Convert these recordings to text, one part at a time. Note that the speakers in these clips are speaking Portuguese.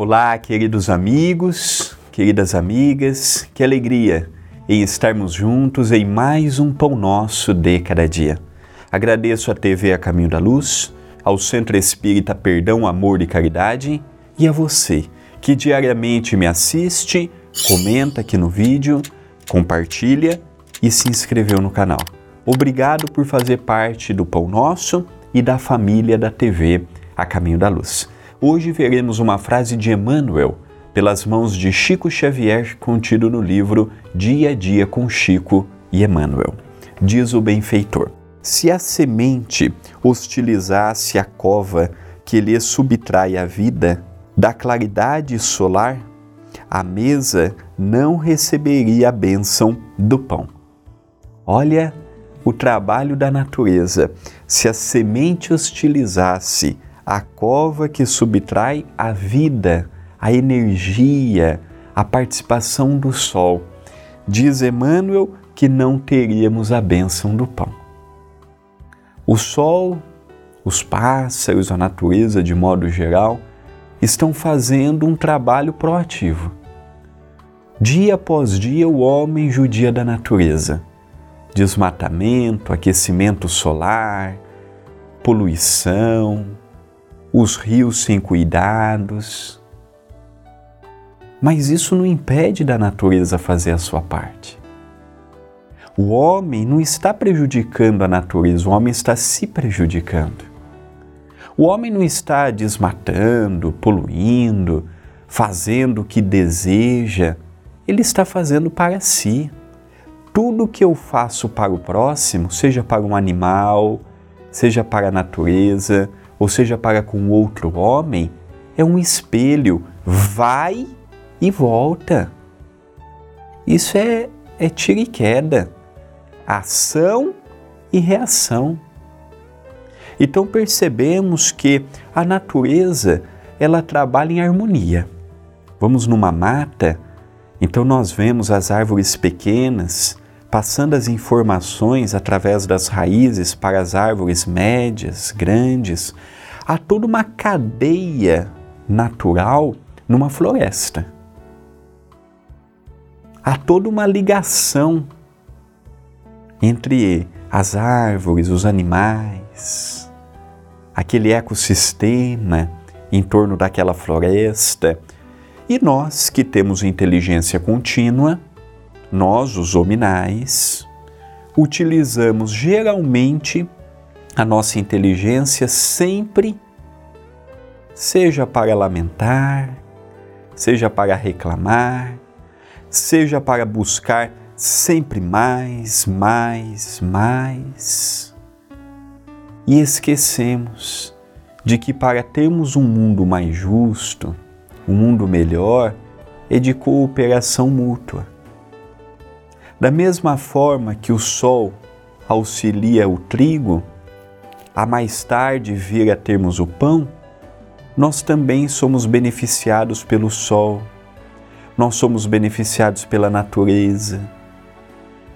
Olá, queridos amigos, queridas amigas, que alegria em estarmos juntos em mais um Pão Nosso de Cada Dia. Agradeço a TV A Caminho da Luz, ao Centro Espírita Perdão, Amor e Caridade e a você que diariamente me assiste, comenta aqui no vídeo, compartilha e se inscreveu no canal. Obrigado por fazer parte do Pão Nosso e da família da TV A Caminho da Luz. Hoje veremos uma frase de Emmanuel, pelas mãos de Chico Xavier, contido no livro Dia a Dia com Chico e Emmanuel. Diz o benfeitor: Se a semente hostilizasse a cova que lhe subtrai a vida da claridade solar, a mesa não receberia a bênção do pão. Olha o trabalho da natureza. Se a semente hostilizasse a cova que subtrai a vida, a energia, a participação do sol. Diz Emmanuel que não teríamos a bênção do pão. O sol, os pássaros, a natureza de modo geral, estão fazendo um trabalho proativo. Dia após dia, o homem judia da natureza. Desmatamento, aquecimento solar, poluição, os rios sem cuidados. Mas isso não impede da natureza fazer a sua parte. O homem não está prejudicando a natureza, o homem está se prejudicando. O homem não está desmatando, poluindo, fazendo o que deseja, ele está fazendo para si. Tudo que eu faço para o próximo, seja para um animal, seja para a natureza, ou seja, para com outro homem, é um espelho, vai e volta. Isso é, é tira e queda, ação e reação. Então percebemos que a natureza ela trabalha em harmonia. Vamos numa mata, então nós vemos as árvores pequenas passando as informações através das raízes para as árvores médias, grandes. Há toda uma cadeia natural numa floresta. Há toda uma ligação entre as árvores, os animais, aquele ecossistema em torno daquela floresta. E nós que temos inteligência contínua, nós, os hominais, utilizamos geralmente a nossa inteligência sempre, seja para lamentar, seja para reclamar, seja para buscar sempre mais, mais, mais. E esquecemos de que para termos um mundo mais justo, um mundo melhor, é de cooperação mútua da mesma forma que o sol auxilia o trigo, a mais tarde vir a termos o pão, nós também somos beneficiados pelo sol, nós somos beneficiados pela natureza,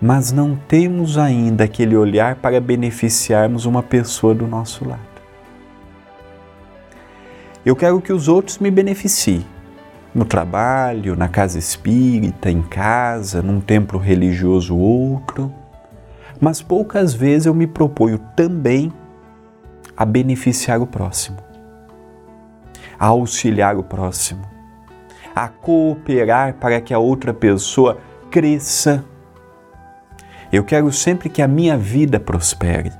mas não temos ainda aquele olhar para beneficiarmos uma pessoa do nosso lado. Eu quero que os outros me beneficiem no trabalho, na casa espírita, em casa, num templo religioso outro, mas poucas vezes eu me proponho também a beneficiar o próximo, a auxiliar o próximo, a cooperar para que a outra pessoa cresça. Eu quero sempre que a minha vida prospere,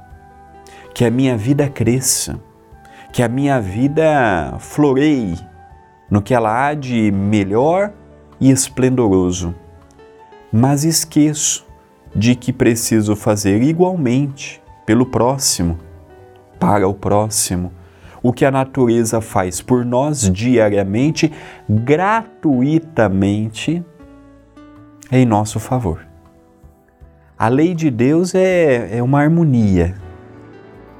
que a minha vida cresça, que a minha vida floreie no que ela há de melhor e esplendoroso, mas esqueço de que preciso fazer igualmente pelo próximo, para o próximo, o que a natureza faz por nós diariamente, gratuitamente, em nosso favor. A lei de Deus é, é uma harmonia,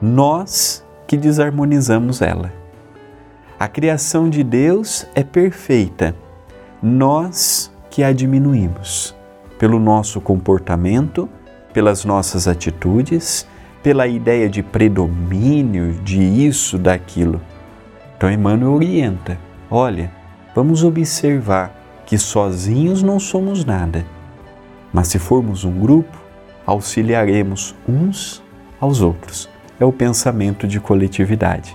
nós que desarmonizamos ela. A criação de Deus é perfeita, nós que a diminuímos pelo nosso comportamento, pelas nossas atitudes, pela ideia de predomínio de isso, daquilo. Então Emmanuel orienta: olha, vamos observar que sozinhos não somos nada, mas se formos um grupo, auxiliaremos uns aos outros. É o pensamento de coletividade.